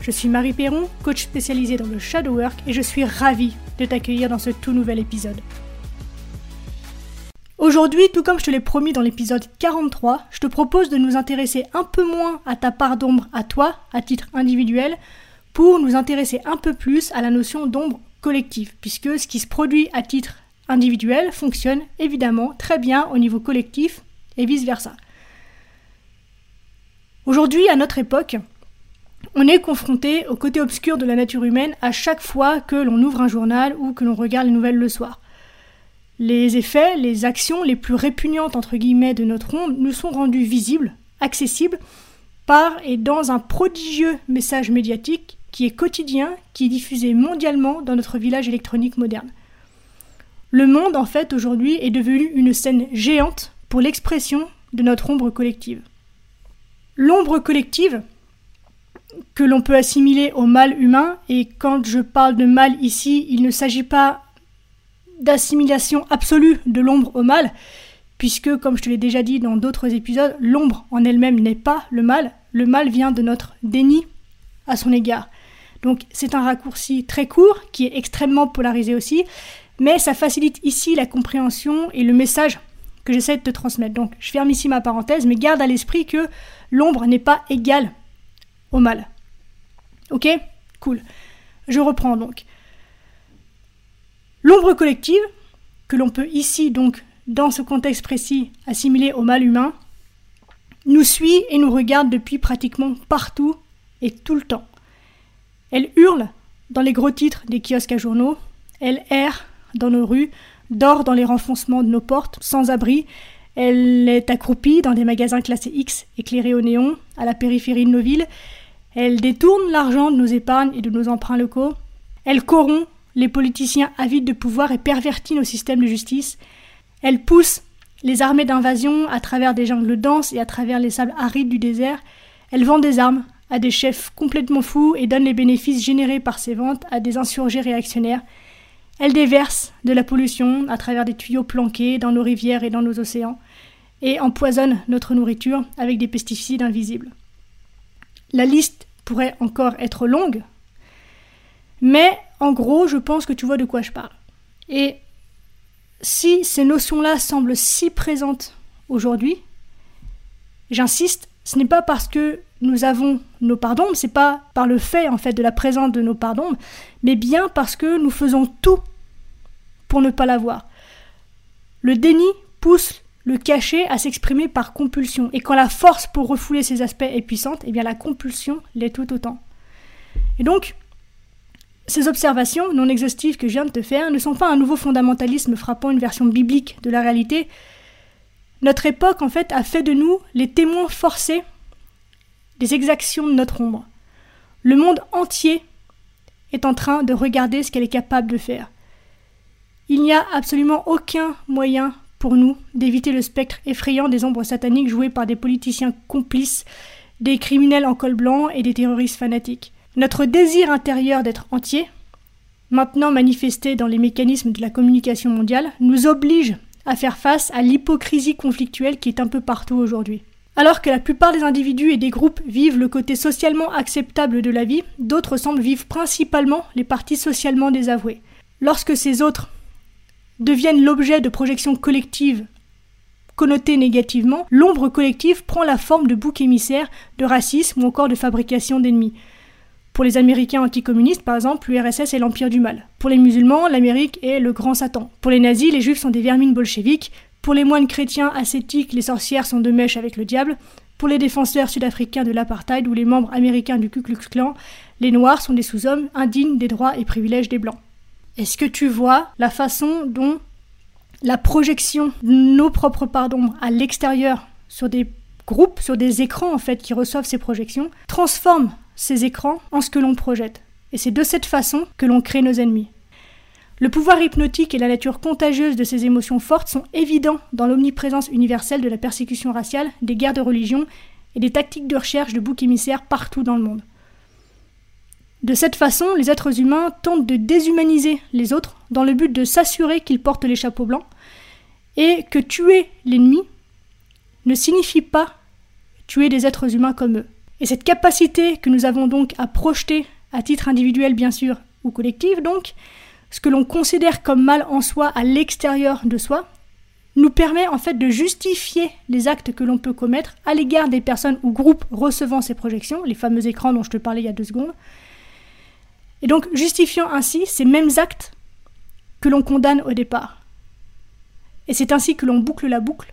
Je suis Marie Perron, coach spécialisée dans le shadow work et je suis ravie de t'accueillir dans ce tout nouvel épisode. Aujourd'hui, tout comme je te l'ai promis dans l'épisode 43, je te propose de nous intéresser un peu moins à ta part d'ombre à toi, à titre individuel, pour nous intéresser un peu plus à la notion d'ombre collective, puisque ce qui se produit à titre individuel fonctionne évidemment très bien au niveau collectif et vice-versa. Aujourd'hui, à notre époque, on est confronté au côté obscur de la nature humaine à chaque fois que l'on ouvre un journal ou que l'on regarde les nouvelles le soir. Les effets, les actions les plus répugnantes entre guillemets de notre onde nous sont rendus visibles, accessibles, par et dans un prodigieux message médiatique qui est quotidien, qui est diffusé mondialement dans notre village électronique moderne. Le monde, en fait, aujourd'hui, est devenu une scène géante pour l'expression de notre ombre collective. L'ombre collective, que l'on peut assimiler au mal humain, et quand je parle de mal ici, il ne s'agit pas d'assimilation absolue de l'ombre au mal, puisque, comme je te l'ai déjà dit dans d'autres épisodes, l'ombre en elle-même n'est pas le mal, le mal vient de notre déni à son égard. Donc c'est un raccourci très court, qui est extrêmement polarisé aussi, mais ça facilite ici la compréhension et le message que j'essaie de te transmettre. Donc je ferme ici ma parenthèse, mais garde à l'esprit que l'ombre n'est pas égale au mal. Ok? Cool. Je reprends donc. L'ombre collective, que l'on peut ici donc, dans ce contexte précis, assimiler au mal humain, nous suit et nous regarde depuis pratiquement partout et tout le temps. Elle hurle dans les gros titres des kiosques à journaux, elle erre dans nos rues, dort dans les renfoncements de nos portes, sans abri, elle est accroupie dans des magasins classés X éclairés au néon, à la périphérie de nos villes, elle détourne l'argent de nos épargnes et de nos emprunts locaux. Elle corrompt les politiciens avides de pouvoir et pervertit nos systèmes de justice. Elle pousse les armées d'invasion à travers des jungles denses et à travers les sables arides du désert. Elle vend des armes à des chefs complètement fous et donne les bénéfices générés par ces ventes à des insurgés réactionnaires. Elle déverse de la pollution à travers des tuyaux planqués dans nos rivières et dans nos océans et empoisonne notre nourriture avec des pesticides invisibles. La liste pourrait encore être longue, mais en gros, je pense que tu vois de quoi je parle. Et si ces notions-là semblent si présentes aujourd'hui, j'insiste, ce n'est pas parce que nous avons nos pardons, c'est pas par le fait en fait de la présence de nos pardons, mais bien parce que nous faisons tout pour ne pas l'avoir. Le déni pousse le cacher à s'exprimer par compulsion. Et quand la force pour refouler ces aspects est puissante, eh bien la compulsion l'est tout autant. Et donc, ces observations non exhaustives que je viens de te faire ne sont pas un nouveau fondamentalisme frappant une version biblique de la réalité. Notre époque, en fait, a fait de nous les témoins forcés des exactions de notre ombre. Le monde entier est en train de regarder ce qu'elle est capable de faire. Il n'y a absolument aucun moyen nous d'éviter le spectre effrayant des ombres sataniques jouées par des politiciens complices, des criminels en col blanc et des terroristes fanatiques. Notre désir intérieur d'être entier, maintenant manifesté dans les mécanismes de la communication mondiale, nous oblige à faire face à l'hypocrisie conflictuelle qui est un peu partout aujourd'hui. Alors que la plupart des individus et des groupes vivent le côté socialement acceptable de la vie, d'autres semblent vivre principalement les parties socialement désavouées. Lorsque ces autres deviennent l'objet de projections collectives connotées négativement, l'ombre collective prend la forme de bouc émissaire, de racisme ou encore de fabrication d'ennemis. Pour les Américains anticommunistes, par exemple, l'URSS est l'empire du mal. Pour les musulmans, l'Amérique est le grand Satan. Pour les nazis, les juifs sont des vermines bolcheviques. Pour les moines chrétiens ascétiques, les sorcières sont de mèche avec le diable. Pour les défenseurs sud-africains de l'apartheid ou les membres américains du Ku Klux Klan, les noirs sont des sous-hommes indignes des droits et privilèges des blancs. Est-ce que tu vois la façon dont la projection de nos propres parts d'ombre à l'extérieur sur des groupes, sur des écrans en fait qui reçoivent ces projections, transforme ces écrans en ce que l'on projette? Et c'est de cette façon que l'on crée nos ennemis. Le pouvoir hypnotique et la nature contagieuse de ces émotions fortes sont évidents dans l'omniprésence universelle de la persécution raciale, des guerres de religion et des tactiques de recherche de boucs émissaires partout dans le monde. De cette façon, les êtres humains tentent de déshumaniser les autres dans le but de s'assurer qu'ils portent les chapeaux blancs et que tuer l'ennemi ne signifie pas tuer des êtres humains comme eux. Et cette capacité que nous avons donc à projeter, à titre individuel bien sûr, ou collectif donc, ce que l'on considère comme mal en soi à l'extérieur de soi, nous permet en fait de justifier les actes que l'on peut commettre à l'égard des personnes ou groupes recevant ces projections, les fameux écrans dont je te parlais il y a deux secondes, et donc justifiant ainsi ces mêmes actes que l'on condamne au départ. Et c'est ainsi que l'on boucle la boucle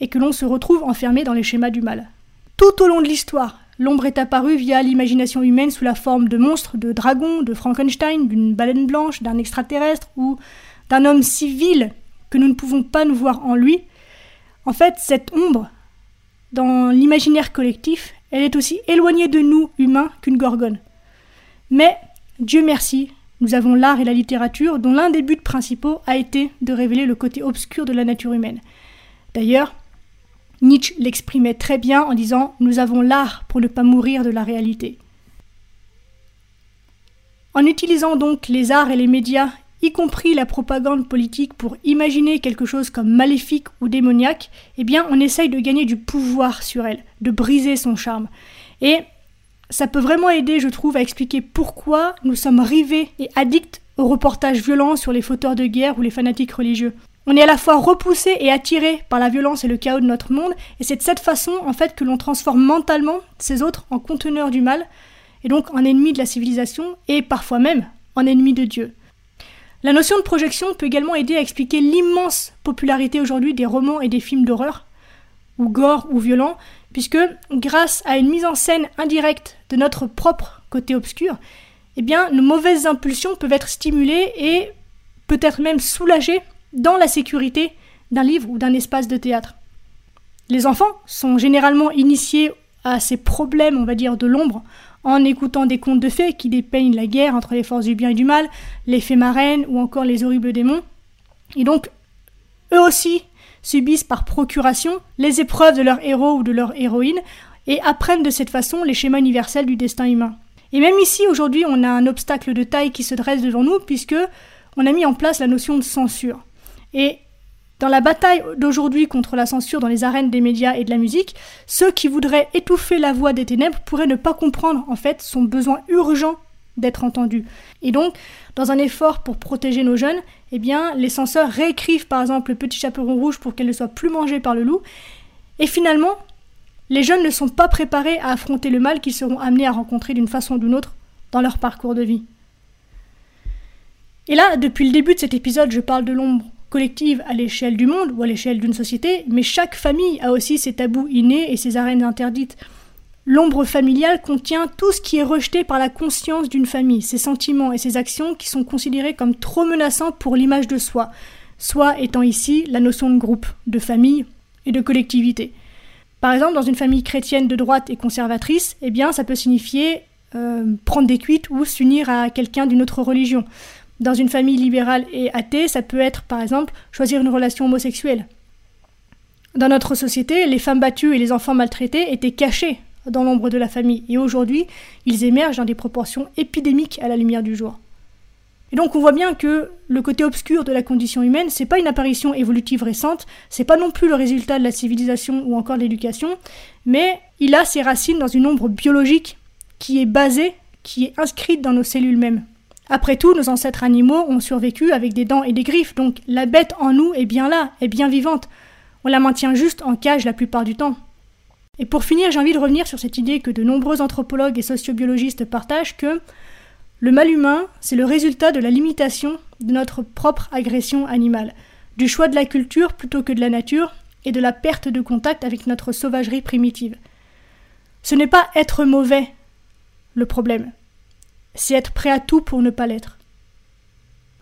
et que l'on se retrouve enfermé dans les schémas du mal. Tout au long de l'histoire, l'ombre est apparue via l'imagination humaine sous la forme de monstres, de dragons, de Frankenstein, d'une baleine blanche, d'un extraterrestre ou d'un homme civil que nous ne pouvons pas nous voir en lui. En fait, cette ombre, dans l'imaginaire collectif, elle est aussi éloignée de nous, humains, qu'une gorgone. Mais, Dieu merci, nous avons l'art et la littérature dont l'un des buts principaux a été de révéler le côté obscur de la nature humaine. D'ailleurs, Nietzsche l'exprimait très bien en disant Nous avons l'art pour ne pas mourir de la réalité. En utilisant donc les arts et les médias, y compris la propagande politique, pour imaginer quelque chose comme maléfique ou démoniaque, eh bien on essaye de gagner du pouvoir sur elle, de briser son charme. Et ça peut vraiment aider, je trouve, à expliquer pourquoi nous sommes rivés et addicts aux reportages violents sur les fauteurs de guerre ou les fanatiques religieux. On est à la fois repoussé et attiré par la violence et le chaos de notre monde, et c'est de cette façon, en fait, que l'on transforme mentalement ces autres en conteneurs du mal, et donc en ennemis de la civilisation, et parfois même en ennemis de Dieu. La notion de projection peut également aider à expliquer l'immense popularité aujourd'hui des romans et des films d'horreur, ou gore ou violents, puisque grâce à une mise en scène indirecte de notre propre côté obscur, eh bien, nos mauvaises impulsions peuvent être stimulées et peut-être même soulagées dans la sécurité d'un livre ou d'un espace de théâtre. Les enfants sont généralement initiés à ces problèmes, on va dire, de l'ombre en écoutant des contes de fées qui dépeignent la guerre entre les forces du bien et du mal, les fées marraines ou encore les horribles démons. Et donc, eux aussi subissent par procuration les épreuves de leur héros ou de leur héroïne et apprennent de cette façon les schémas universels du destin humain. Et même ici, aujourd'hui, on a un obstacle de taille qui se dresse devant nous puisque on a mis en place la notion de censure. Et dans la bataille d'aujourd'hui contre la censure dans les arènes des médias et de la musique, ceux qui voudraient étouffer la voix des ténèbres pourraient ne pas comprendre en fait son besoin urgent d'être entendu. Et donc, dans un effort pour protéger nos jeunes, eh bien, les censeurs réécrivent par exemple le petit chaperon rouge pour qu'elle ne soit plus mangée par le loup. Et finalement, les jeunes ne sont pas préparés à affronter le mal qu'ils seront amenés à rencontrer d'une façon ou d'une autre dans leur parcours de vie. Et là, depuis le début de cet épisode, je parle de l'ombre collective à l'échelle du monde ou à l'échelle d'une société, mais chaque famille a aussi ses tabous innés et ses arènes interdites. L'ombre familiale contient tout ce qui est rejeté par la conscience d'une famille, ses sentiments et ses actions qui sont considérés comme trop menaçants pour l'image de soi, soit étant ici la notion de groupe, de famille et de collectivité. Par exemple, dans une famille chrétienne de droite et conservatrice, eh bien, ça peut signifier euh, prendre des cuites ou s'unir à quelqu'un d'une autre religion. Dans une famille libérale et athée, ça peut être, par exemple, choisir une relation homosexuelle. Dans notre société, les femmes battues et les enfants maltraités étaient cachés dans l'ombre de la famille, et aujourd'hui, ils émergent dans des proportions épidémiques à la lumière du jour. Et donc on voit bien que le côté obscur de la condition humaine, c'est pas une apparition évolutive récente, c'est pas non plus le résultat de la civilisation ou encore de l'éducation, mais il a ses racines dans une ombre biologique qui est basée, qui est inscrite dans nos cellules mêmes. Après tout, nos ancêtres animaux ont survécu avec des dents et des griffes, donc la bête en nous est bien là, est bien vivante. On la maintient juste en cage la plupart du temps. Et pour finir, j'ai envie de revenir sur cette idée que de nombreux anthropologues et sociobiologistes partagent que le mal humain, c'est le résultat de la limitation de notre propre agression animale, du choix de la culture plutôt que de la nature, et de la perte de contact avec notre sauvagerie primitive. Ce n'est pas être mauvais le problème, c'est être prêt à tout pour ne pas l'être.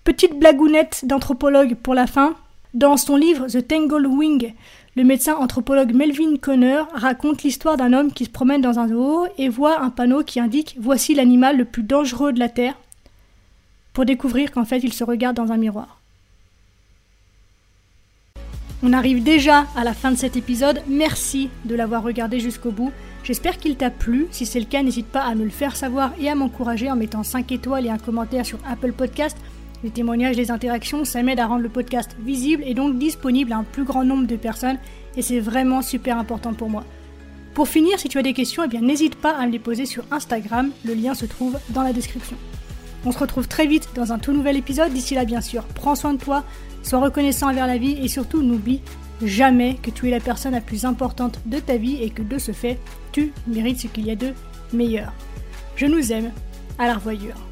Petite blagounette d'anthropologue pour la fin. Dans son livre The Tangled Wing, le médecin anthropologue Melvin Conner raconte l'histoire d'un homme qui se promène dans un zoo et voit un panneau qui indique Voici l'animal le plus dangereux de la Terre. pour découvrir qu'en fait il se regarde dans un miroir. On arrive déjà à la fin de cet épisode. Merci de l'avoir regardé jusqu'au bout. J'espère qu'il t'a plu. Si c'est le cas, n'hésite pas à me le faire savoir et à m'encourager en mettant 5 étoiles et un commentaire sur Apple Podcast. Les témoignages, les interactions, ça m'aide à rendre le podcast visible et donc disponible à un plus grand nombre de personnes et c'est vraiment super important pour moi. Pour finir, si tu as des questions, eh n'hésite pas à me les poser sur Instagram, le lien se trouve dans la description. On se retrouve très vite dans un tout nouvel épisode. D'ici là, bien sûr, prends soin de toi, sois reconnaissant envers la vie et surtout n'oublie jamais que tu es la personne la plus importante de ta vie et que de ce fait, tu mérites ce qu'il y a de meilleur. Je nous aime, à la revoyure.